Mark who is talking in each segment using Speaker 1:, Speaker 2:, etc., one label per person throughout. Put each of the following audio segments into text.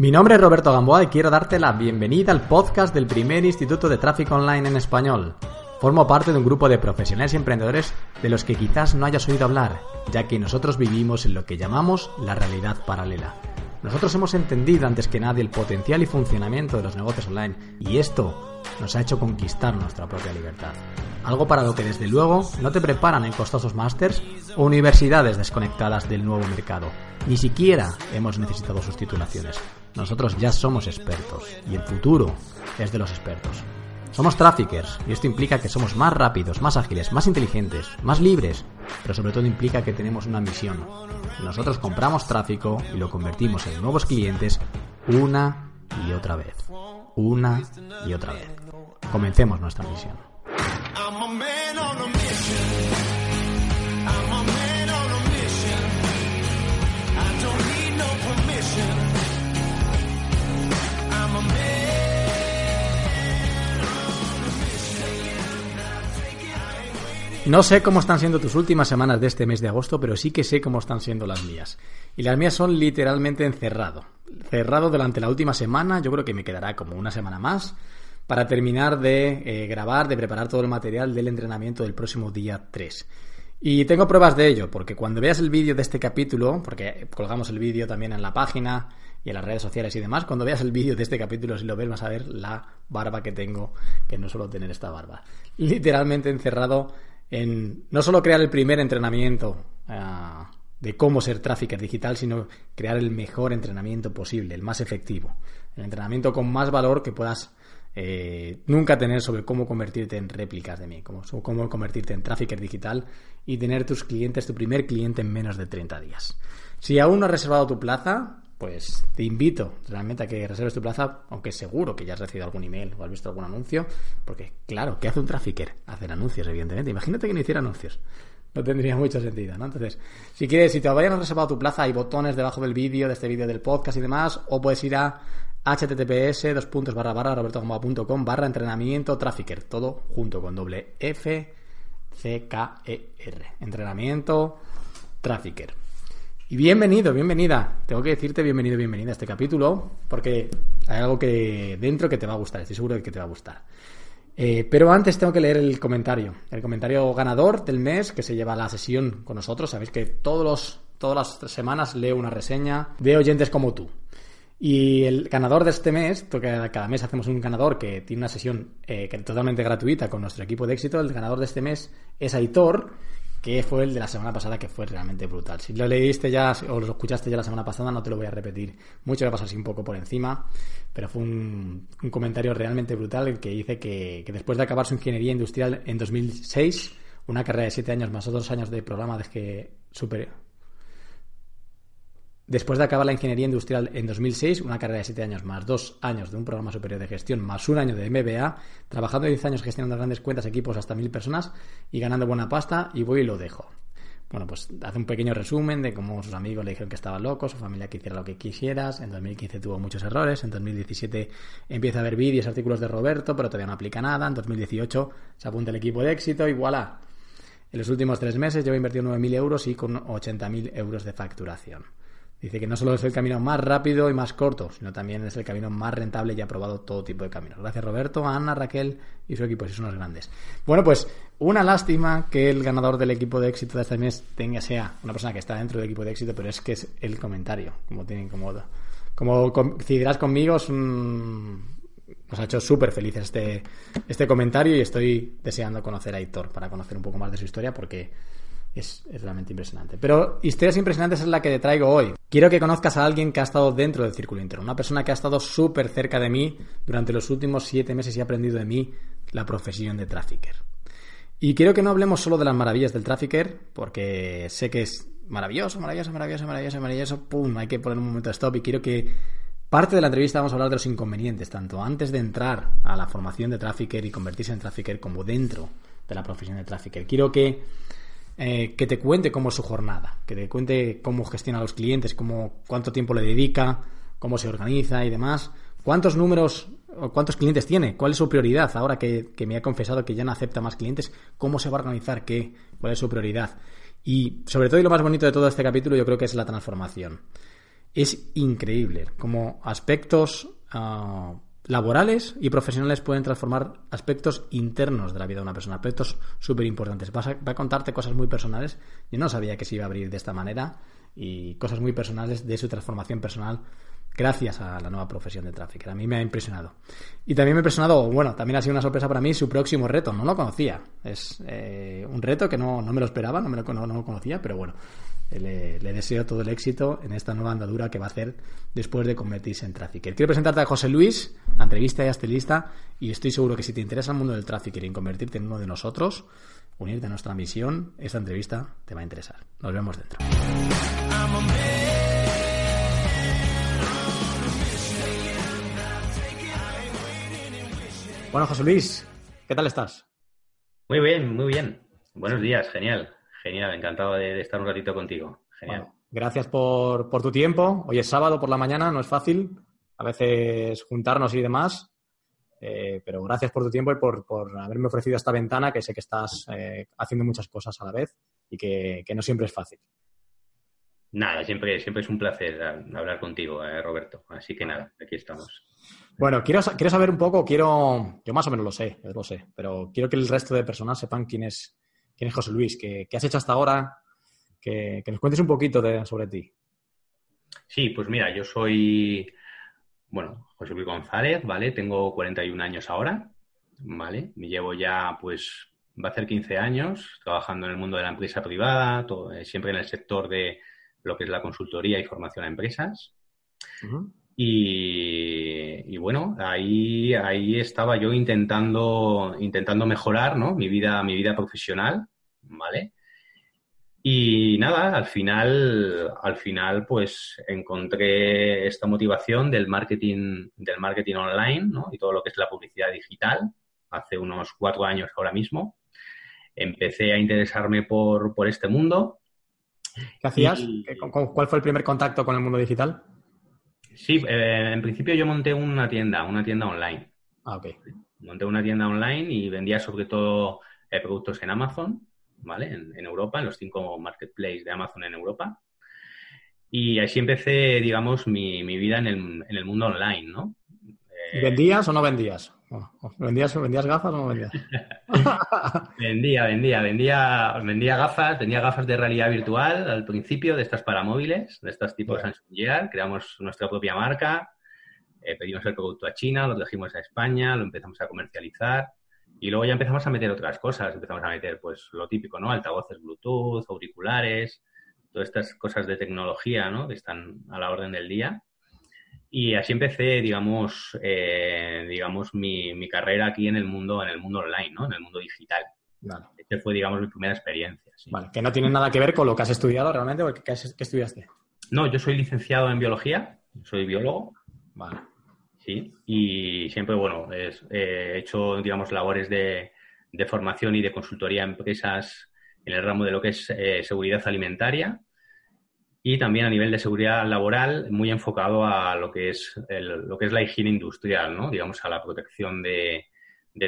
Speaker 1: Mi nombre es Roberto Gamboa y quiero darte la bienvenida al podcast del primer Instituto de Tráfico Online en español. Formo parte de un grupo de profesionales y emprendedores de los que quizás no hayas oído hablar, ya que nosotros vivimos en lo que llamamos la realidad paralela. Nosotros hemos entendido antes que nadie el potencial y funcionamiento de los negocios online y esto nos ha hecho conquistar nuestra propia libertad. Algo para lo que desde luego no te preparan en costosos másters o universidades desconectadas del nuevo mercado. Ni siquiera hemos necesitado sus titulaciones. Nosotros ya somos expertos y el futuro es de los expertos. Somos traffickers y esto implica que somos más rápidos, más ágiles, más inteligentes, más libres, pero sobre todo implica que tenemos una misión. Nosotros compramos tráfico y lo convertimos en nuevos clientes una y otra vez. Una y otra vez. Comencemos nuestra misión. No sé cómo están siendo tus últimas semanas de este mes de agosto, pero sí que sé cómo están siendo las mías. Y las mías son literalmente encerrado. Cerrado durante la última semana, yo creo que me quedará como una semana más para terminar de eh, grabar, de preparar todo el material del entrenamiento del próximo día 3. Y tengo pruebas de ello, porque cuando veas el vídeo de este capítulo, porque colgamos el vídeo también en la página y en las redes sociales y demás, cuando veas el vídeo de este capítulo, si lo ves, vas a ver la barba que tengo, que no suelo tener esta barba. Literalmente encerrado en no solo crear el primer entrenamiento ah, de cómo ser trafficker digital, sino crear el mejor entrenamiento posible, el más efectivo, el entrenamiento con más valor que puedas eh, nunca tener sobre cómo convertirte en réplicas de mí, cómo, cómo convertirte en trafficker digital y tener tus clientes, tu primer cliente en menos de 30 días. Si aún no has reservado tu plaza, pues te invito realmente a que reserves tu plaza, aunque seguro que ya has recibido algún email o has visto algún anuncio, porque claro, ¿qué hace un trafficker? Hacer anuncios, evidentemente. Imagínate que no hiciera anuncios. No tendría mucho sentido, ¿no? Entonces, si quieres, si todavía no has reservado tu plaza, hay botones debajo del vídeo, de este vídeo del podcast y demás, o puedes ir a https dos puntos barra barra barra entrenamiento trafficker, todo junto con doble F C K E R. Entrenamiento trafficker. Y bienvenido, bienvenida. Tengo que decirte bienvenido, bienvenida a este capítulo, porque hay algo que dentro que te va a gustar, estoy seguro de que te va a gustar. Eh, pero antes tengo que leer el comentario, el comentario ganador del mes que se lleva la sesión con nosotros. Sabéis que todos los, todas las semanas leo una reseña de oyentes como tú. Y el ganador de este mes, cada mes hacemos un ganador que tiene una sesión eh, totalmente gratuita con nuestro equipo de éxito, el ganador de este mes es Aitor, que fue el de la semana pasada, que fue realmente brutal. Si lo leíste ya o lo escuchaste ya la semana pasada, no te lo voy a repetir mucho, voy a pasar así un poco por encima, pero fue un, comentario realmente brutal el que dice que, que, después de acabar su ingeniería industrial en 2006, una carrera de 7 años más otros años de programa de que super, Después de acabar la ingeniería industrial en 2006, una carrera de 7 años más dos años de un programa superior de gestión más un año de MBA, trabajando 10 años gestionando grandes cuentas, equipos hasta mil personas y ganando buena pasta, y voy y lo dejo. Bueno, pues hace un pequeño resumen de cómo sus amigos le dijeron que estaba loco, su familia que hiciera lo que quisieras. En 2015 tuvo muchos errores. En 2017 empieza a ver vídeos, artículos de Roberto, pero todavía no aplica nada. En 2018 se apunta el equipo de éxito y voilà. En los últimos tres meses lleva invertido 9.000 euros y con 80.000 euros de facturación. Dice que no solo es el camino más rápido y más corto, sino también es el camino más rentable y ha probado todo tipo de caminos. Gracias Roberto, Ana, Raquel y su equipo, si son los grandes. Bueno, pues una lástima que el ganador del equipo de éxito de este mes tenga sea una persona que está dentro del equipo de éxito, pero es que es el comentario, como tienen como como coincidirás conmigo, nos ha hecho súper felices este, este comentario y estoy deseando conocer a Héctor para conocer un poco más de su historia porque es, realmente impresionante. Pero historias impresionantes es la que te traigo hoy. Quiero que conozcas a alguien que ha estado dentro del círculo interno, una persona que ha estado súper cerca de mí durante los últimos siete meses y ha aprendido de mí la profesión de trafficker. Y quiero que no hablemos solo de las maravillas del trafficker, porque sé que es maravilloso, maravilloso, maravilloso, maravilloso, maravilloso, pum, hay que poner un momento de stop y quiero que Parte de la entrevista vamos a hablar de los inconvenientes, tanto antes de entrar a la formación de trafficker y convertirse en trafficker como dentro de la profesión de trafficker. Quiero que, eh, que te cuente cómo es su jornada, que te cuente cómo gestiona a los clientes, cómo, cuánto tiempo le dedica, cómo se organiza y demás. ¿Cuántos números o cuántos clientes tiene? ¿Cuál es su prioridad? Ahora que, me ha confesado que ya no acepta más clientes, ¿cómo se va a organizar? ¿Qué? ¿Cuál es su prioridad? Y sobre todo y lo más bonito de todo este capítulo yo creo que es la transformación. Es increíble como aspectos ah, laborales y profesionales pueden transformar aspectos internos de la vida de una persona, aspectos súper importantes. Va, a contarte cosas muy personales. Yo no sabía que se iba a abrir de esta manera y cosas muy personales de su transformación personal gracias a la nueva profesión de trafficker. A mí me ha impresionado. Y también me ha impresionado, bueno, también ha sido una sorpresa para mí su próximo reto. No lo conocía. Es eh, un reto que no, me lo esperaba, no, me lo, no, lo conocía, pero bueno, le, deseo todo el éxito en esta nueva andadura que va a hacer después de convertirse en trafficker. Quiero presentarte a José Luis, la entrevista ya está y estoy seguro que si te interesa el mundo del trafficker y convertirte en uno de nosotros, unirte a nuestra misión, esta entrevista te va a interesar. Nos vemos dentro. Bueno, José Luis, ¿qué tal estás?
Speaker 2: Muy bien, muy bien. Buenos días, genial, genial, encantado de, estar un ratito contigo. Genial.
Speaker 1: gracias por, tu tiempo. Hoy es sábado por la mañana, no es fácil a veces juntarnos y demás, eh, pero gracias por tu tiempo y por, haberme ofrecido esta ventana, que sé que estás eh, haciendo muchas cosas a la vez y que, no siempre es fácil.
Speaker 2: Nada, siempre, siempre es un placer hablar contigo, eh, Roberto. Así que nada, aquí estamos.
Speaker 1: Bueno, quiero, quiero saber un poco, quiero, yo más o menos lo sé, lo sé, pero quiero que el resto de personas sepan quién es, quién es José Luis, qué, has hecho hasta ahora, que, nos cuentes un poquito sobre ti.
Speaker 2: Sí, pues mira, yo soy, bueno, José Luis González, ¿vale? Tengo 41 años ahora, ¿vale? Me llevo ya, pues, va a ser 15 años trabajando en el mundo de la empresa privada, eh, siempre en el sector de lo que es la consultoría y formación a empresas. Y, bueno, ahí, ahí estaba yo intentando, intentando mejorar ¿no? mi, vida, mi vida profesional, ¿vale? Y nada, al final, al final, pues encontré esta motivación del marketing, del marketing online, ¿no? Y todo lo que es la publicidad digital, hace unos cuatro años ahora mismo. Empecé a interesarme por, por este mundo.
Speaker 1: ¿Qué hacías? ¿Cuál fue el primer contacto con el mundo digital?
Speaker 2: Sí, eh, en principio yo monté una tienda, una tienda online.
Speaker 1: Ah, ok.
Speaker 2: Monté una tienda online y vendía sobre todo eh, productos en Amazon, ¿vale? En, Europa, en los cinco marketplaces de Amazon en Europa. Y así empecé, digamos, mi, vida en el, en el mundo online, ¿no?
Speaker 1: ¿Vendías o no vendías? ¿Vendías, ¿Vendías gafas o no vendías?
Speaker 2: vendía, vendía, vendía, vendía gafas, vendía gafas de realidad virtual al principio, de estas para móviles, de estas tipos Samsung Gear, creamos nuestra propia marca, eh, pedimos el producto a China, lo trajimos a España, lo empezamos a comercializar y luego ya empezamos a meter otras cosas, empezamos a meter pues lo típico, ¿no? Altavoces Bluetooth, auriculares, todas estas cosas de tecnología, ¿no? Que están a la orden del día. Y así empecé, digamos, eh, digamos mi, mi, carrera aquí en el mundo, en el mundo online, ¿no? En el mundo digital. Vale. Esta fue, digamos, mi primera experiencia.
Speaker 1: Vale, que no tiene nada que ver con lo que has estudiado realmente, o qué, estudiaste.
Speaker 2: No, yo soy licenciado en biología, soy biólogo.
Speaker 1: Vale.
Speaker 2: Sí, y siempre, bueno, he hecho, digamos, labores de, de, formación y de consultoría a empresas en el ramo de lo que es eh, seguridad alimentaria y también a nivel de seguridad laboral muy enfocado a lo que es lo que es la higiene industrial, ¿no? Digamos a la protección de,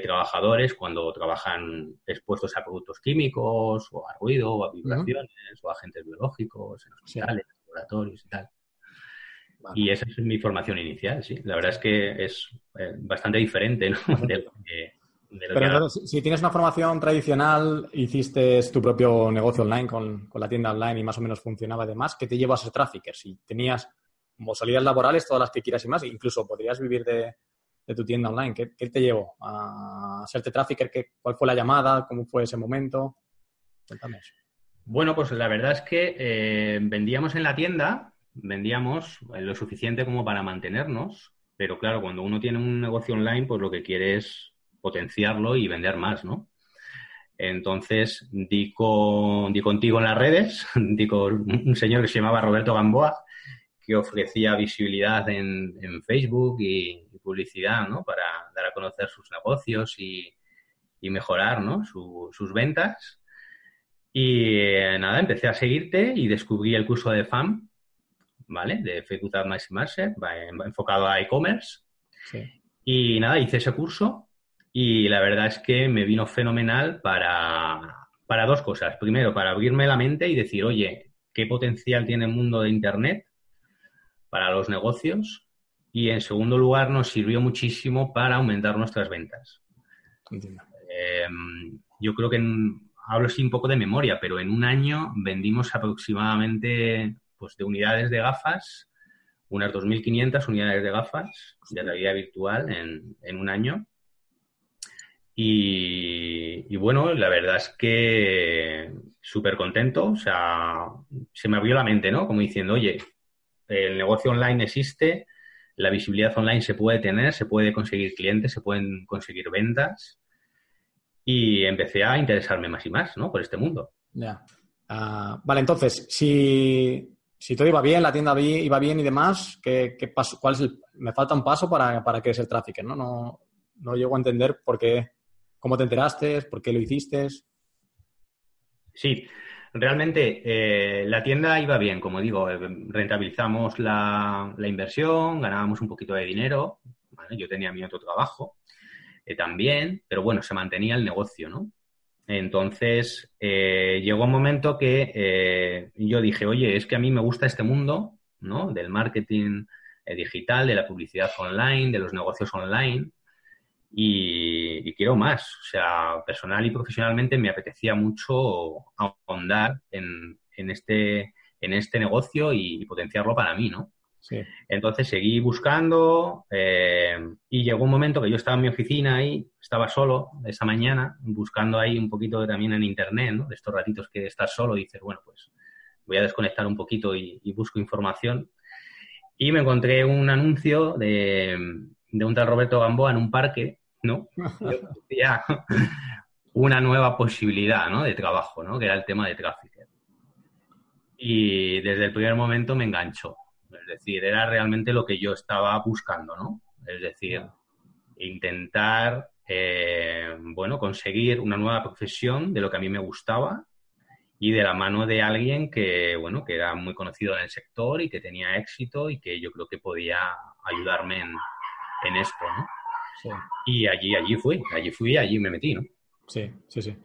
Speaker 2: trabajadores cuando trabajan expuestos a productos químicos o a ruido o a vibraciones o a agentes biológicos en hospitales, laboratorios y tal. Y esa es mi formación inicial, sí. La verdad es que es eh, bastante diferente ¿no? de lo que
Speaker 1: pero entonces, si tienes una formación tradicional, hiciste tu propio negocio online con, la tienda online y más o menos funcionaba además, ¿qué te llevó a ser trafficker? Si tenías como salidas laborales, todas las que quieras y más, incluso podrías vivir de, tu tienda online, ¿qué, te llevó a serte trafficker? ¿Qué, ¿Cuál fue la llamada? ¿Cómo fue ese momento? Cuéntame eso.
Speaker 2: Bueno, pues la verdad es que eh, vendíamos en la tienda, vendíamos lo suficiente como para mantenernos, pero claro, cuando uno tiene un negocio online, pues lo que quiere es potenciarlo y vender más, ¿no? Entonces di, con, di contigo en las redes, di con un señor que se llamaba Roberto Gamboa, que ofrecía visibilidad en, Facebook y, publicidad, ¿no? Para dar a conocer sus negocios y, mejorar, ¿no? sus ventas. Y eh, nada, empecé a seguirte y descubrí el curso de FAM, ¿vale? De Facebook Ad Market, enfocado a e-commerce. Y nada, hice ese curso y la verdad es que me vino fenomenal para, para dos cosas. Primero, para abrirme la mente y decir, oye, ¿qué potencial tiene el mundo de Internet para los negocios? Y en segundo lugar, nos sirvió muchísimo para aumentar nuestras ventas. Em, yo creo que hablo así un poco de memoria, pero en un año vendimos aproximadamente pues, de unidades de gafas, unas 2.500 unidades de gafas de realidad virtual en, en un año. Y, bueno, la verdad es que súper contento, o sea, se me abrió la mente, ¿no? Como diciendo, oye, el negocio online existe, la visibilidad online se puede tener, se puede conseguir clientes, se pueden conseguir ventas. Y empecé a interesarme más y más, ¿no? Por este mundo.
Speaker 1: Ya. Ah, vale, entonces, si, si todo iba bien, la tienda iba bien y demás, ¿qué, qué paso, cuál es el, me falta un paso para, para que es el tráfico, ¿no? ¿no? No llego a entender por qué ¿Cómo te enteraste? ¿Por qué lo hiciste?
Speaker 2: Sí, realmente eh, la tienda iba bien, como digo, eh, rentabilizamos la, inversión, ganábamos un poquito de dinero, yo tenía mi otro trabajo eh, también, pero bueno, se mantenía el negocio, ¿no? Entonces, llegó un momento que yo dije, oye, es que a mí me gusta este mundo, ¿no? Del marketing digital, de la publicidad online, de los negocios online, y, quiero más. O sea, personal y profesionalmente me apetecía mucho ahondar en, en, este, en este negocio y, potenciarlo para mí, ¿no? Sí. Entonces seguí buscando eh, y llegó un momento que yo estaba en mi oficina ahí, estaba solo esa mañana, buscando ahí un poquito también en internet, ¿no? De estos ratitos que estás solo y dices, bueno, pues voy a desconectar un poquito y, y busco información. Y me encontré un anuncio de, de un tal Roberto Gamboa en un parque ¿no? Ya una nueva posibilidad, ¿no? De trabajo, ¿no? Que era el tema de tráfico. Y desde el primer momento me enganchó. Es decir, era realmente lo que yo estaba buscando, ¿no? Es decir, intentar, eh, bueno, conseguir una nueva profesión de lo que a mí me gustaba y de la mano de alguien que, bueno, que era muy conocido en el sector y que tenía éxito y que yo creo que podía ayudarme en, en esto, ¿no? Y allí, allí fui, allí fui, allí me metí, ¿no?
Speaker 1: Sí, sí, sí.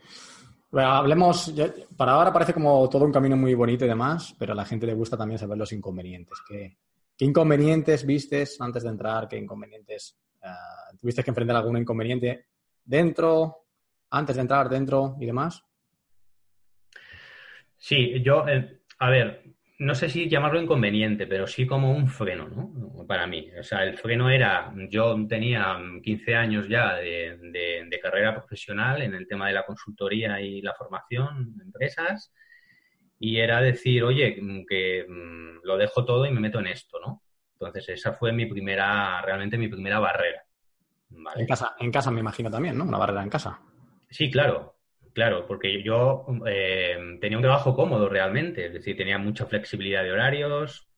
Speaker 1: hablemos, para ahora parece como todo un camino muy bonito y demás, pero a la gente le gusta también saber los inconvenientes. ¿Qué, qué inconvenientes vistes antes de entrar? ¿Qué inconvenientes uh, tuviste que enfrentar algún inconveniente dentro, antes de entrar dentro y demás?
Speaker 2: Sí, yo, eh, a ver, no sé si llamarlo inconveniente, pero sí como un freno, ¿no? Para mí. O sea, el freno era, yo tenía 15 años ya de, carrera profesional en el tema de la consultoría y la formación de empresas, y era decir, oye, que mm, lo dejo todo y me meto en esto, ¿no? Entonces, esa fue mi primera, realmente mi primera barrera.
Speaker 1: En casa, en casa me imagino también, ¿no? Una barrera en casa.
Speaker 2: Sí, claro. Claro, porque yo eh, tenía un trabajo cómodo realmente, es decir, tenía mucha flexibilidad de horarios,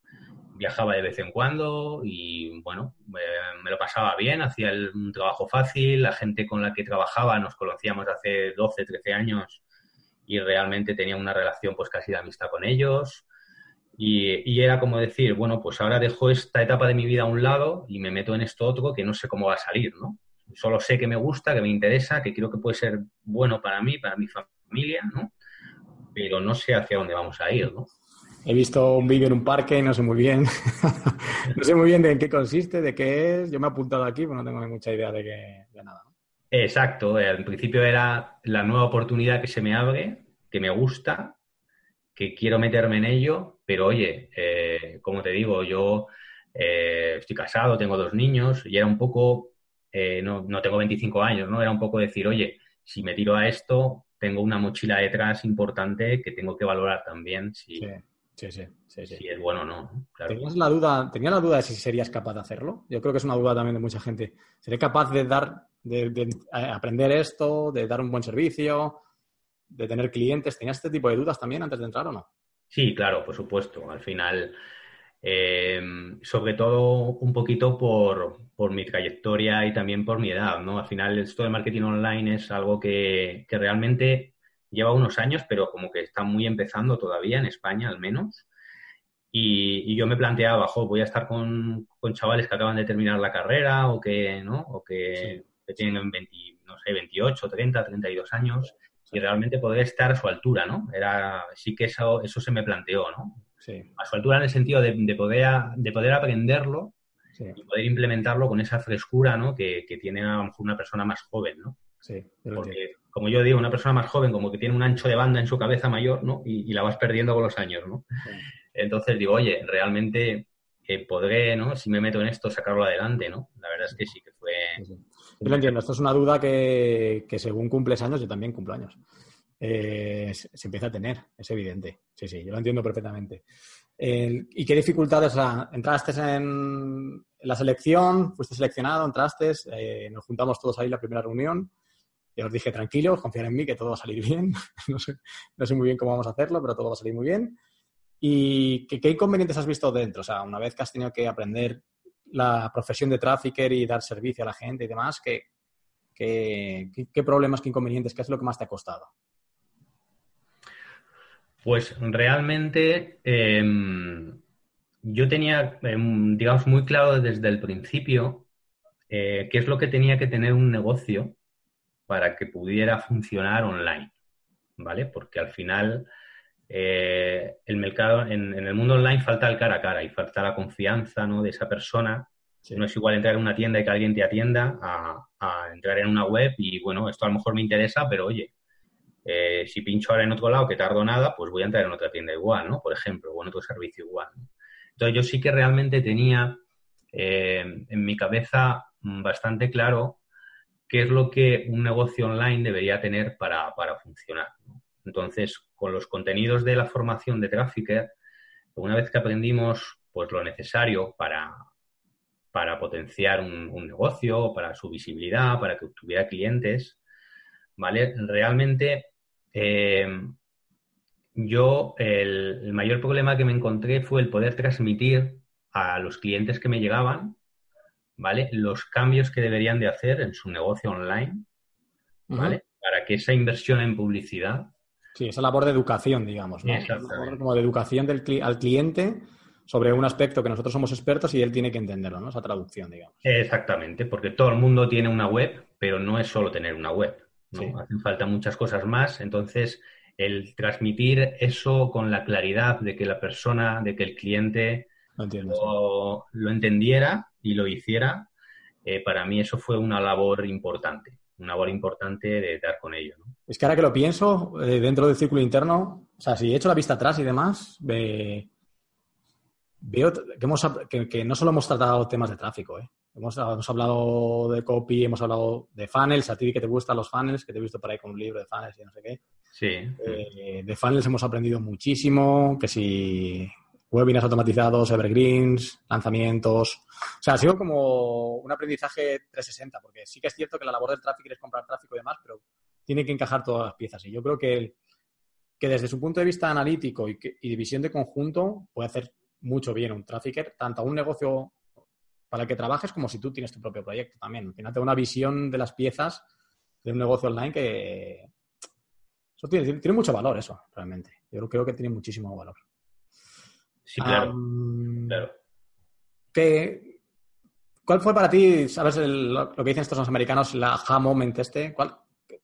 Speaker 2: viajaba de vez en cuando y bueno, me lo pasaba bien, hacía un trabajo fácil, la gente con la que trabajaba nos conocíamos hace 12, 13 años y realmente tenía una relación pues casi de amistad con ellos y era como decir, bueno, pues ahora dejo esta etapa de mi vida a un lado y me meto en esto otro que no sé cómo va a salir, ¿no? Solo sé que me gusta, que me interesa, que creo que puede ser bueno para mí, para mi familia, ¿no? Pero no sé hacia dónde vamos a ir, ¿no?
Speaker 1: He visto un vídeo en un parque, no sé muy bien, no sé muy bien de en qué consiste, de qué es. Yo me he apuntado aquí, pero no tengo mucha idea de, qué, de nada.
Speaker 2: Exacto, al principio era la nueva oportunidad que se me abre, que me gusta, que quiero meterme en ello, pero oye, eh, como te digo, yo eh, estoy casado, tengo dos niños y era un poco eh, no, no, tengo 25 años, ¿no? Era un poco decir, oye, si me tiro a esto, tengo una mochila detrás importante que tengo que valorar también si, sí, sí, sí, si es bueno o no.
Speaker 1: ¿Tenías la duda, ¿Tenía la duda de si serías capaz de hacerlo? Yo creo que es una duda también de mucha gente. ¿Seré capaz de dar, de, de aprender esto, de dar un buen servicio, de tener clientes? ¿Tenías este tipo de dudas también antes de entrar o no?
Speaker 2: Sí, claro, por supuesto. Al final Eh, sobre todo un poquito por, por, mi trayectoria y también por mi edad, ¿no? Al final esto de marketing online es algo que, que realmente lleva unos años, pero como que está muy empezando todavía en España al menos. Y, yo me planteaba, jo, voy a estar con, con, chavales que acaban de terminar la carrera o que, ¿no? O que, que tienen 20, no sé, 28, 30, 32 años y realmente poder estar a su altura, ¿no? Era, sí que eso, eso se me planteó, ¿no? Sí. A su altura en el sentido de, de poder, de poder aprenderlo y poder implementarlo con esa frescura, ¿no? Que, que, tiene a lo mejor una persona más joven, ¿no?
Speaker 1: Sí.
Speaker 2: Porque, como yo digo, una persona más joven como que tiene un ancho de banda en su cabeza mayor, ¿no? Y, y la vas perdiendo con los años, ¿no? Entonces digo, oye, realmente eh, podré, ¿no? Si me meto en esto, sacarlo adelante, ¿no? La verdad es que sí que fue...
Speaker 1: Yo lo entiendo. Esto es una duda que, según cumples años, yo también cumplo años. Eh, se empieza a tener, es evidente. Sí, sí, yo lo entiendo perfectamente. ¿Y qué dificultades? entraste en la selección, fuiste seleccionado, entraste, eh, nos juntamos todos ahí en la primera reunión. Y os dije, tranquilos, confiar en mí, que todo va a salir bien. no, sé, no sé muy bien cómo vamos a hacerlo, pero todo va a salir muy bien. ¿Y qué, inconvenientes has visto dentro? O sea, una vez que has tenido que aprender la profesión de trafficker y dar servicio a la gente y demás, ¿qué, qué, problemas, qué inconvenientes, qué es lo que más te ha costado?
Speaker 2: Pues realmente em, yo tenía, em, digamos, muy claro desde el principio eh, qué es lo que tenía que tener un negocio para que pudiera funcionar online, ¿vale? Porque al final eh, el mercado, en, el mundo online falta el cara a cara y falta la confianza ¿no? de esa persona. No es igual entrar en una tienda y que alguien te atienda a, entrar en una web y, bueno, esto a lo mejor me interesa, pero oye, eh, si pincho ahora en otro lado que tardo nada, pues voy a entrar en otra tienda igual, ¿no? Por ejemplo, o en otro servicio igual. Entonces yo sí que realmente tenía eh, en mi cabeza bastante claro qué es lo que un negocio online debería tener para, para funcionar. Entonces, con los contenidos de la formación de Trafficker, una vez que aprendimos pues, lo necesario para, para potenciar un, negocio, para su visibilidad, para que obtuviera clientes, ¿vale? Realmente eh, yo el, el, mayor problema que me encontré fue el poder transmitir a los clientes que me llegaban, ¿vale? Los cambios que deberían de hacer en su negocio online, ¿vale? Para que esa inversión en publicidad
Speaker 1: Sí, esa labor de educación, digamos, ¿no? Como de educación del al cliente sobre un aspecto que nosotros somos expertos y él tiene que entenderlo, ¿no? Esa traducción, digamos.
Speaker 2: Exactamente, porque todo el mundo tiene una web, pero no es solo tener una web, ¿no? Hacen falta muchas cosas más, entonces el transmitir eso con la claridad de que la persona, de que el cliente lo, entendiera y lo hiciera, eh, para mí eso fue una labor importante una labor importante de dar con ello. ¿no?
Speaker 1: Es que ahora que lo pienso, eh, dentro del círculo interno, o sea, si he hecho la vista atrás y demás, veo que, que, no solo hemos tratado temas de tráfico, ¿eh? hemos, hablado de copy, hemos hablado de funnels, a ti que te gustan los funnels, que te he visto por ahí con un libro de funnels y no sé qué.
Speaker 2: Sí.
Speaker 1: Eh, de funnels hemos aprendido muchísimo, que si webinars automatizados, evergreens, lanzamientos. O sea, ha sido como un aprendizaje 360, porque sí que es cierto que la labor del tráfico es comprar tráfico y demás, pero tiene que encajar todas las piezas. Y yo creo que, que desde su punto de vista analítico y, y visión de conjunto puede hacer mucho bien un trafficker, tanto a un negocio para el que trabajes como si tú tienes tu propio proyecto también. Al final te una visión de las piezas de un negocio online que eso tiene, tiene mucho valor eso, realmente. Yo creo que tiene muchísimo valor.
Speaker 2: Sí, claro.
Speaker 1: ¿Cuál fue para ti, sabes, lo que dicen estos americanos, la aha moment este? ¿Cuál,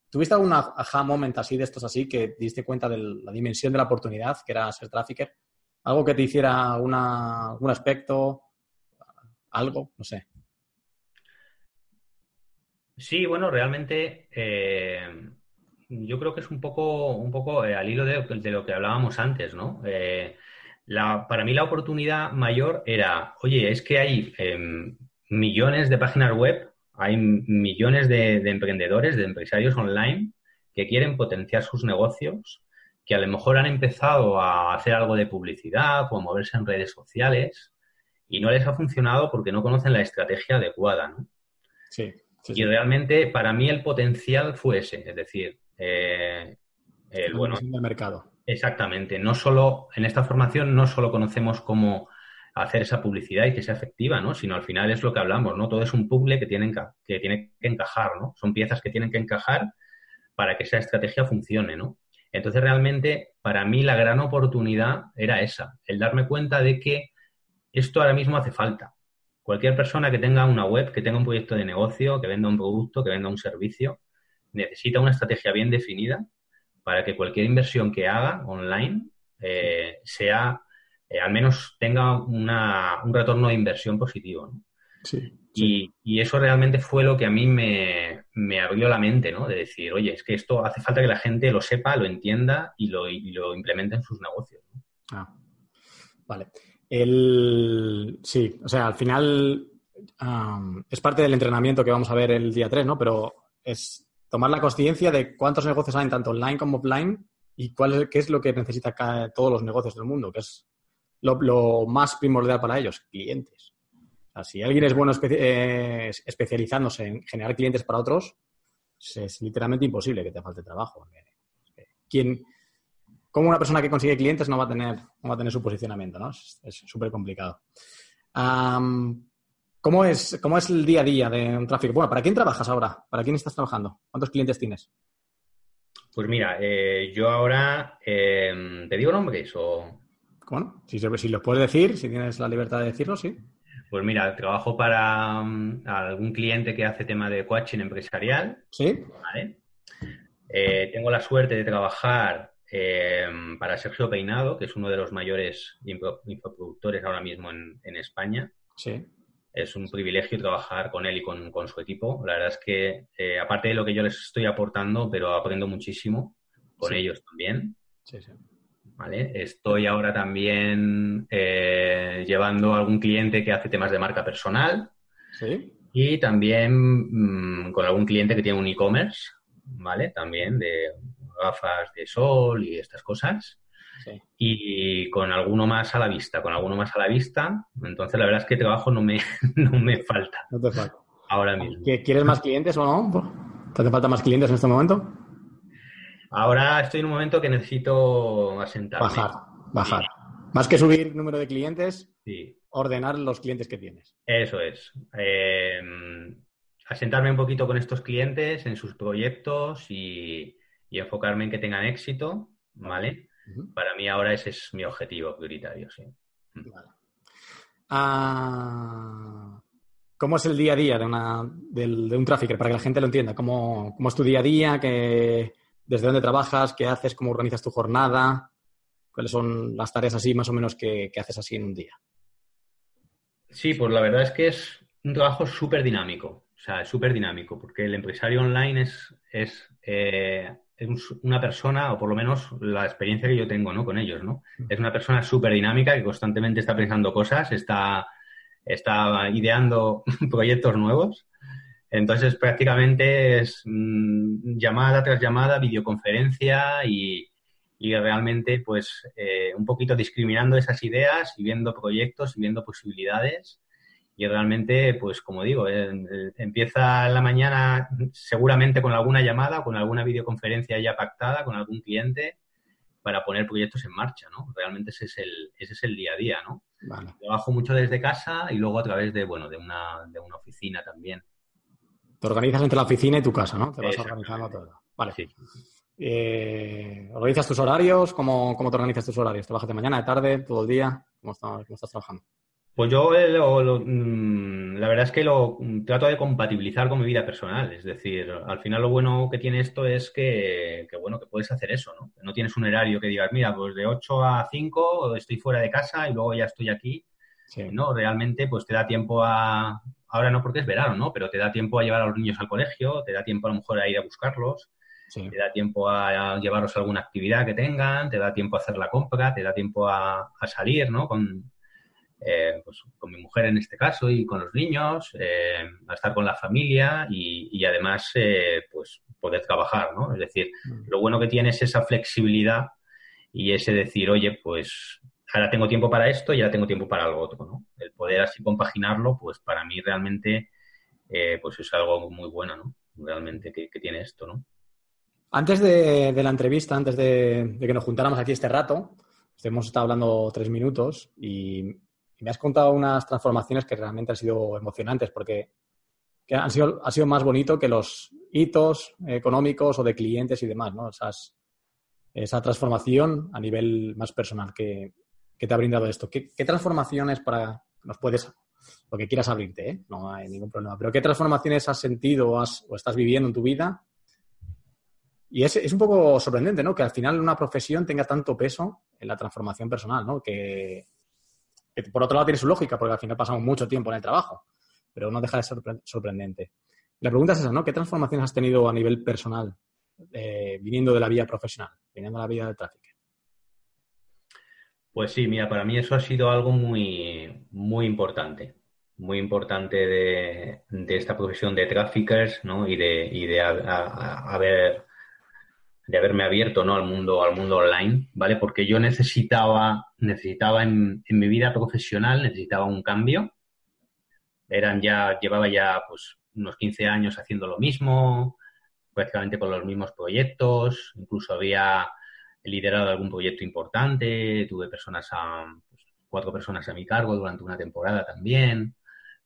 Speaker 1: ¿Tuviste algún aha moment así de estos así que diste cuenta de la dimensión de la oportunidad que era ser trafficker? ¿Algo que te hiciera una, algún aspecto? ¿Algo? No sé.
Speaker 2: Sí, bueno, realmente eh, yo creo que es un poco, un poco eh, al hilo de, lo que hablábamos antes, ¿no? Eh, para mí la oportunidad mayor era, oye, es que hay em, millones de páginas web, hay millones de, emprendedores, de empresarios online que quieren potenciar sus negocios, que a lo mejor han empezado a hacer algo de publicidad o a moverse en redes sociales y no les ha funcionado porque no conocen la estrategia adecuada, ¿no?
Speaker 1: Sí.
Speaker 2: y realmente para mí el potencial fue ese, es decir, eh, el, bueno,
Speaker 1: mercado
Speaker 2: Exactamente. No solo, en esta formación no solo conocemos cómo hacer esa publicidad y que sea efectiva, ¿no? Sino al final es lo que hablamos, ¿no? Todo es un puzzle que, tienen que tiene que encajar, ¿no? Son piezas que tienen que encajar para que esa estrategia funcione, ¿no? Entonces, realmente, para mí la gran oportunidad era esa, el darme cuenta de que esto ahora mismo hace falta. Cualquier persona que tenga una web, que tenga un proyecto de negocio, que venda un producto, que venda un servicio, necesita una estrategia bien definida para que cualquier inversión que haga online eh, sea, eh, al menos tenga un retorno de inversión positivo.
Speaker 1: Sí,
Speaker 2: Y, eso realmente fue lo que a mí me, abrió la mente, ¿no? De decir, oye, es que esto hace falta que la gente lo sepa, lo entienda y lo, y lo implemente en sus negocios.
Speaker 1: Ah, vale. El, sí, o sea, al final es parte del entrenamiento que vamos a ver el día 3, ¿no? Pero es tomar la conciencia de cuántos negocios hay, tanto online como offline, y cuál es, qué es lo que necesita todos los negocios del mundo, que es lo, más primordial para ellos, clientes. Si alguien es bueno eh, especializándose en generar clientes para otros, es literalmente imposible que te falte trabajo. ¿Quién, ¿Cómo una persona que consigue clientes no va a tener, no va a tener su posicionamiento? ¿no? Es súper complicado. ¿cómo, es, ¿Cómo es el día a día de un tráfico? Bueno, ¿para quién trabajas ahora? ¿Para quién estás trabajando? ¿Cuántos clientes tienes?
Speaker 2: Pues mira, eh, yo ahora, eh, ¿te digo nombres o...?
Speaker 1: Bueno, si, si los puedes decir, si tienes la libertad de decirlo, sí.
Speaker 2: Pues mira, trabajo para um, algún cliente que hace tema de coaching empresarial.
Speaker 1: Sí.
Speaker 2: ¿vale? Eh, tengo la suerte de trabajar para Sergio Peinado, que es uno de los mayores infoproductores ahora mismo en, en España.
Speaker 1: Sí
Speaker 2: es un privilegio trabajar con él y con, su equipo. La verdad es que, eh, aparte de lo que yo les estoy aportando, pero aprendo muchísimo con ellos también.
Speaker 1: Sí, sí.
Speaker 2: ¿Vale? Estoy ahora también eh, llevando a algún cliente que hace temas de marca personal.
Speaker 1: Sí.
Speaker 2: Y también mm, con algún cliente que tiene un e-commerce, ¿vale? También de gafas de sol y estas cosas y con alguno más a la vista, con alguno más a la vista. Entonces, la verdad es que trabajo no me, no me falta.
Speaker 1: No te falta.
Speaker 2: Ahora mismo.
Speaker 1: ¿Quieres más clientes o no? ¿Te hace falta más clientes en este momento?
Speaker 2: Ahora estoy en un momento que necesito asentarme.
Speaker 1: Bajar, bajar. Más que subir número de clientes, ordenar los clientes que tienes.
Speaker 2: Eso es. Eh, asentarme un poquito con estos clientes en sus proyectos y, y enfocarme en que tengan éxito, ¿vale? Para mí ahora ese es mi objetivo prioritario, sí. Mm.
Speaker 1: Ah, ¿Cómo es el día a día de, una, de, un trafficker? Para que la gente lo entienda. ¿Cómo, es tu día a día? ¿Desde dónde trabajas? ¿Qué haces? ¿Cómo organizas tu jornada? ¿Cuáles son las tareas así más o menos que, haces así en un día?
Speaker 2: Sí, pues la verdad es que es un trabajo súper dinámico. O sea, es súper dinámico, porque el empresario online es, es eh, es una persona, o por lo menos la experiencia que yo tengo ¿no? con ellos, ¿no? Es una persona súper dinámica que constantemente está pensando cosas, está, está ideando proyectos nuevos. Entonces, prácticamente es mm, llamada tras llamada, videoconferencia y, y realmente, pues, eh, un poquito discriminando esas ideas y viendo proyectos y viendo posibilidades y realmente, pues como digo, eh, empieza la mañana seguramente con alguna llamada, con alguna videoconferencia ya pactada con algún cliente para poner proyectos en marcha, ¿no? Realmente ese es el, ese es el día a día, ¿no? Trabajo mucho desde casa y luego a través de, bueno, de una, de una oficina también.
Speaker 1: Te organizas entre la oficina y tu casa, ¿no? Te vas organizando todo. Vale. Sí. Eh, ¿Organizas tus horarios? ¿Cómo, ¿Cómo, te organizas tus horarios? ¿Trabajas de mañana, de tarde, todo el día? ¿Cómo estás, cómo estás trabajando?
Speaker 2: Pues yo mm, la verdad es que lo trato de compatibilizar con mi vida personal. Es decir, al final lo bueno que tiene esto es que, bueno, que puedes hacer eso, ¿no? No tienes un horario que digas, mira, pues de 8 a 5 estoy fuera de casa y luego ya estoy aquí. No, realmente pues te da tiempo a, ahora no porque es verano, ¿no? Pero te da tiempo a llevar a los niños al colegio, te da tiempo a lo mejor a ir a buscarlos, te da tiempo a, llevarlos a alguna actividad que tengan, te da tiempo a hacer la compra, te da tiempo a, a salir, ¿no? Con, eh, pues, con mi mujer en este caso y con los niños, eh, a estar con la familia y, además pues pues poder trabajar, ¿no? Es decir, mm. lo bueno que tiene es esa flexibilidad y ese decir, oye, pues ahora tengo tiempo para esto y ahora tengo tiempo para algo otro, ¿no? El poder así compaginarlo, pues para mí realmente pues es algo muy bueno, ¿no? Realmente que, tiene esto, ¿no?
Speaker 1: Antes de, la entrevista, antes de, que nos juntáramos aquí este rato, hemos estado hablando tres minutos y me has contado unas transformaciones que realmente han sido emocionantes porque han sido, ha sido más bonito que los hitos económicos o de clientes y demás, ¿no? Esas, esa transformación a nivel más personal que, te ha brindado esto. ¿Qué, transformaciones para nos puedes, lo que quieras abrirte, ¿eh? no hay ningún problema, pero qué transformaciones has sentido o, estás viviendo en tu vida? Y es, es, un poco sorprendente, ¿no? Que al final una profesión tenga tanto peso en la transformación personal, ¿no? Que, que por otro lado tiene su lógica, porque al final pasamos mucho tiempo en el trabajo, pero no deja de ser sorprendente. La pregunta es esa, ¿no? ¿Qué transformaciones has tenido a nivel personal eh, viniendo de la vía profesional, viniendo de la vía del tráfico?
Speaker 2: Pues sí, mira, para mí eso ha sido algo muy, muy importante, muy importante de, esta profesión de traffickers, ¿no? Y de, y de haber de haberme abierto ¿no? al mundo al mundo online vale porque yo necesitaba necesitaba en, en, mi vida profesional necesitaba un cambio eran ya llevaba ya pues unos 15 años haciendo lo mismo prácticamente con los mismos proyectos incluso había liderado algún proyecto importante tuve personas a pues, cuatro personas a mi cargo durante una temporada también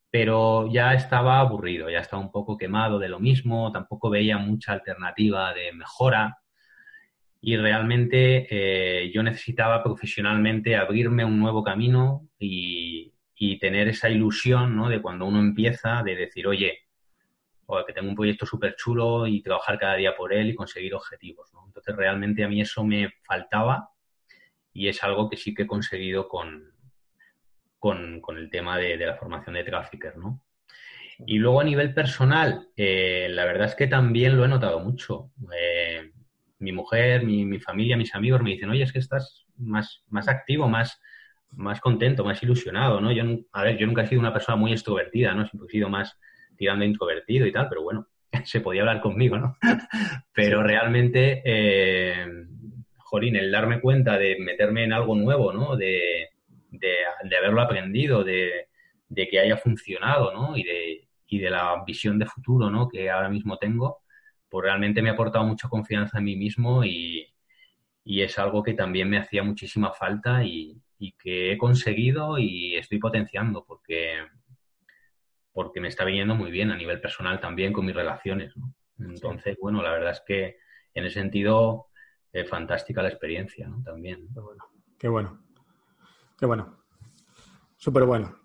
Speaker 2: pero ya estaba aburrido, ya estaba un poco quemado de lo mismo, tampoco veía mucha alternativa de mejora y realmente eh, yo necesitaba profesionalmente abrirme un nuevo camino y, tener esa ilusión ¿no? de cuando uno empieza de decir, oye, o que tengo un proyecto súper chulo y trabajar cada día por él y conseguir objetivos. ¿no? Entonces realmente a mí eso me faltaba y es algo que sí que he conseguido con, con, el tema de, la formación de trafficker. ¿no? Y luego a nivel personal, eh, la verdad es que también lo he notado mucho. Eh, mi mujer, mi, familia, mis amigos me dicen, oye, es que estás más, más activo, más, más contento, más ilusionado, ¿no? Yo, a ver, yo nunca he sido una persona muy extrovertida, ¿no? Siempre he sido más tirando introvertido y tal, pero bueno, se podía hablar conmigo, ¿no? pero realmente, eh, Jorín, el darme cuenta de meterme en algo nuevo, ¿no? De, de, haberlo aprendido, de, de, que haya funcionado, ¿no? Y de, y de la visión de futuro, ¿no? Que ahora mismo tengo, pues realmente me ha aportado mucha confianza en mí mismo y, es algo que también me hacía muchísima falta y, que he conseguido y estoy potenciando porque, porque me está viniendo muy bien a nivel personal también con mis relaciones. Entonces, bueno, la verdad es que en ese sentido es fantástica la experiencia ¿no? también.
Speaker 1: Qué bueno, qué bueno, qué bueno, súper bueno.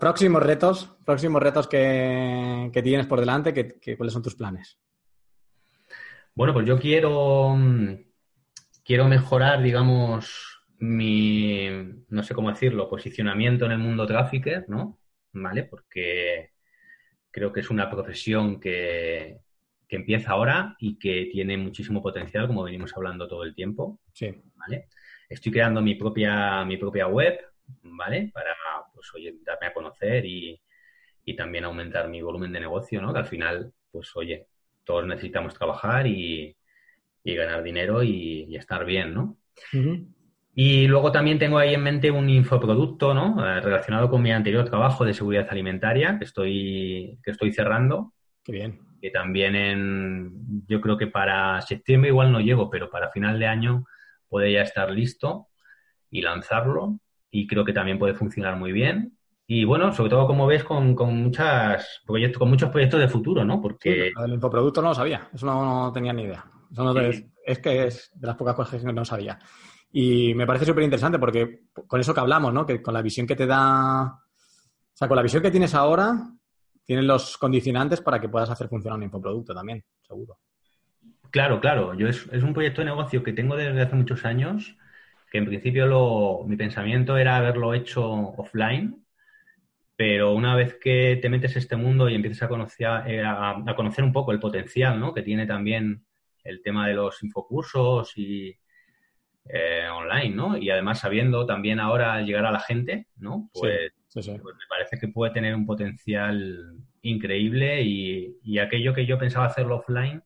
Speaker 1: Próximos retos, próximos retos que, tienes por delante, ¿cuáles son tus planes?
Speaker 2: Bueno, pues yo quiero, mm, quiero mejorar, digamos, mi, no sé cómo decirlo, posicionamiento en el mundo trafficker, ¿no? ¿Vale? Porque creo que es una profesión que, que empieza ahora y que tiene muchísimo potencial, como venimos hablando todo el tiempo.
Speaker 1: Sí.
Speaker 2: ¿Vale? Estoy creando mi propia, mi propia web, ¿vale? Para, pues, oye, darme a conocer y, y también aumentar mi volumen de negocio, ¿no? Que al final, pues, oye, todos necesitamos trabajar y, ganar dinero y, estar bien, ¿no? Y luego también tengo ahí en mente un infoproducto, ¿no? Eh, relacionado con mi anterior trabajo de seguridad alimentaria que estoy, que estoy cerrando.
Speaker 1: Qué bien.
Speaker 2: Que también en, yo creo que para septiembre igual no llego, pero para final de año puede ya estar listo y lanzarlo. Y creo que también puede funcionar muy bien. Y bueno, sobre todo como ves con, muchas proyectos, con muchos proyectos de futuro, ¿no? Porque
Speaker 1: el infoproducto no lo sabía, eso no, tenía ni idea. es, que es de las pocas cosas que no sabía. Y me parece súper interesante porque con eso que hablamos, ¿no? Que con la visión que te da, o sea, con la visión que tienes ahora, tienes los condicionantes para que puedas hacer funcionar un infoproducto también, seguro.
Speaker 2: Claro, claro. Yo es, es un proyecto de negocio que tengo desde hace muchos años, que en principio lo, mi pensamiento era haberlo hecho offline, pero una vez que te metes este mundo y empiezas a conocer, eh, a, conocer un poco el potencial ¿no? que tiene también el tema de los infocursos y eh, online, ¿no? Y además sabiendo también ahora llegar a la gente, ¿no? Pues, pues, me parece que puede tener un potencial increíble y, y, aquello que yo pensaba hacerlo offline,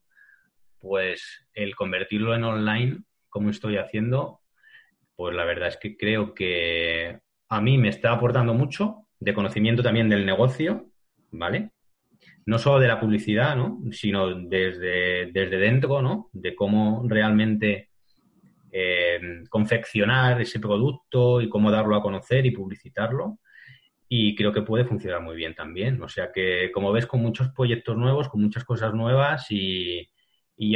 Speaker 2: pues el convertirlo en online, como estoy haciendo, pues la verdad es que creo que a mí me está aportando mucho de conocimiento también del negocio, ¿vale? No solo de la publicidad, ¿no? Sino desde, desde dentro, ¿no? De cómo realmente eh, confeccionar ese producto y cómo darlo a conocer y publicitarlo. Y creo que puede funcionar muy bien también. O sea que, como ves, con muchos proyectos nuevos, con muchas cosas nuevas y,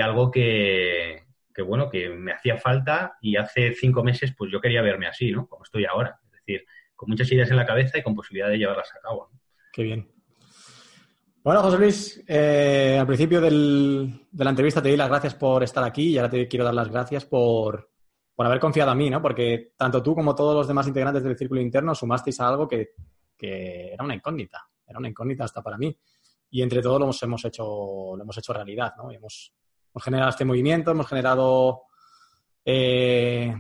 Speaker 2: algo que, que, bueno, que me hacía falta y hace cinco meses pues yo quería verme así, ¿no? Como estoy ahora. Es decir, con muchas ideas en la cabeza y con posibilidad de llevarlas a cabo.
Speaker 1: Qué bien. Bueno, José Luis, eh, al principio de la entrevista te di las gracias por estar aquí y ahora te quiero dar las gracias por, haber confiado en mí, ¿no? Porque tanto tú como todos los demás integrantes del círculo interno sumasteis a algo que, era una incógnita, era una incógnita hasta para mí. Y entre todos lo hemos hecho, lo hemos hecho realidad, ¿no? hemos, generado este movimiento, hemos generado... Eh,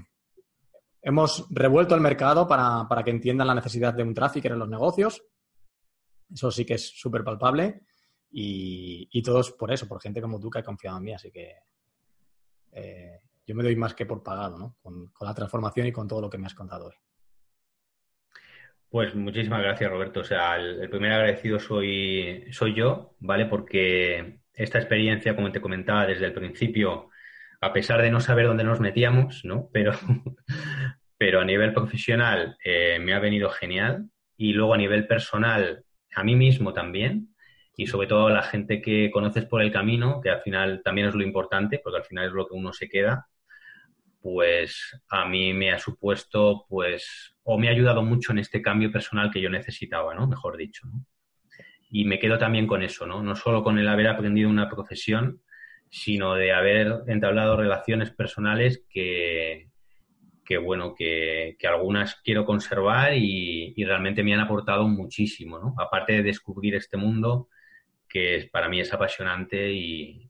Speaker 1: hemos revuelto el mercado para, para que entiendan la necesidad de un tráfico en los negocios eso sí que es súper palpable y, y todos por eso, por gente como tú que ha confiado en mí. Así que eh, yo me doy más que por pagado, ¿no? Con, la transformación y con todo lo que me has contado hoy.
Speaker 2: Pues muchísimas gracias, Roberto. O sea, el, primer agradecido soy, soy yo, ¿vale? Porque esta experiencia, como te comentaba desde el principio, a pesar de no saber dónde nos metíamos, ¿no? Pero, pero a nivel profesional eh, me ha venido genial. Y luego a nivel personal, a mí mismo también y sobre todo a la gente que conoces por el camino, que al final también es lo importante, porque al final es lo que uno se queda, pues a mí me ha supuesto, pues, o me ha ayudado mucho en este cambio personal que yo necesitaba, ¿no? Mejor dicho, Y me quedo también con eso, ¿no? No solo con el haber aprendido una profesión, sino de haber entablado relaciones personales que, que bueno, que, algunas quiero conservar y, realmente me han aportado muchísimo, ¿no? Aparte de descubrir este mundo que para mí es apasionante y,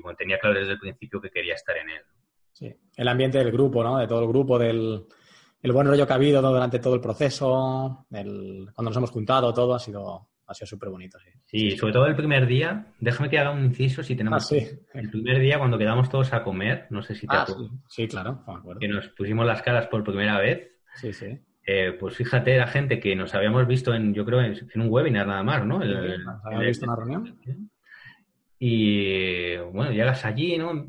Speaker 2: bueno, tenía claro desde el principio que quería estar en él.
Speaker 1: Sí, el ambiente del grupo, ¿no? De todo el grupo, del el buen rollo que ha habido durante todo el proceso, cuando nos hemos juntado, todo ha sido ha sido súper bonito, sí.
Speaker 2: Sí, sobre todo el primer día, déjame que haga un inciso si tenemos...
Speaker 1: Ah, sí.
Speaker 2: El primer día cuando quedamos todos a comer, no sé si te
Speaker 1: ah, acuerdas. Sí. claro, me acuerdo.
Speaker 2: Que nos pusimos las caras por primera vez.
Speaker 1: Sí, sí.
Speaker 2: Eh, pues fíjate, la gente que nos habíamos visto en, yo creo, en, un webinar nada más, ¿no?
Speaker 1: nos habíamos visto en una reunión.
Speaker 2: Y bueno, llegas allí, ¿no?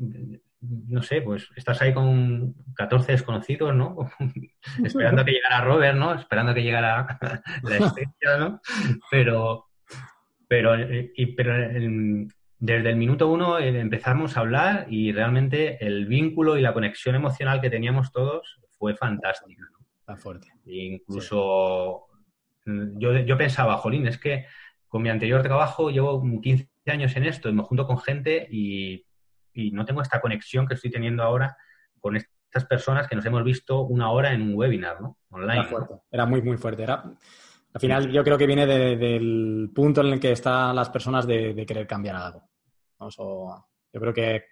Speaker 2: No sé, pues estás ahí con 14 desconocidos, ¿no? Esperando que llegara Robert, ¿no? Esperando que llegara la estrella, ¿no? Pero, pero, y, pero desde el minuto uno eh, empezamos a hablar y realmente el vínculo y la conexión emocional que teníamos todos fue fantástica, ¿no?
Speaker 1: Tan fuerte.
Speaker 2: incluso yo, yo pensaba, Jolín, es que con mi anterior trabajo llevo 15 años en esto y me junto con gente y y no tengo esta conexión que estoy teniendo ahora con estas personas que nos hemos visto una hora en un webinar, ¿no?
Speaker 1: Online. Era fuerte, era muy, muy fuerte. Era, al final yo creo que viene del punto en el que están las personas de, querer cambiar algo. yo creo que...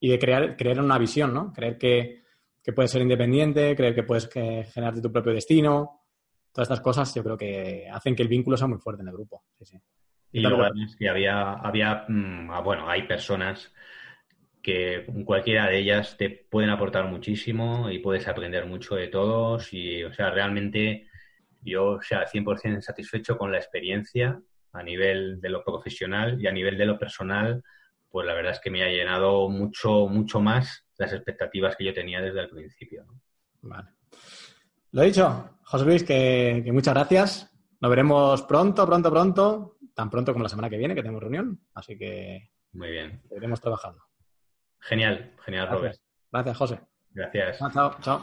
Speaker 1: Y de crear, crear una visión, ¿no? Creer que, puedes ser independiente, creer que puedes generarte tu propio destino. Todas estas cosas yo creo que hacen que el vínculo sea muy fuerte en el grupo. Sí, sí.
Speaker 2: Y luego es que había, había mm, ah, bueno, hay personas que cualquiera de ellas te pueden aportar muchísimo y puedes aprender mucho de todos y, o sea, realmente yo, o sea, 100% satisfecho con la experiencia a nivel de lo profesional y a nivel de lo personal, pues la verdad es que me ha llenado mucho, mucho más las expectativas que yo tenía desde el principio.
Speaker 1: Vale. Lo dicho, José Luis, que, que muchas gracias. Nos veremos pronto, pronto, pronto, tan pronto como la semana que viene, que tenemos reunión. Así que
Speaker 2: muy bien.
Speaker 1: Seguiremos trabajando.
Speaker 2: Genial, genial, Robert.
Speaker 1: Gracias, José.
Speaker 2: Gracias.
Speaker 1: chao, chao.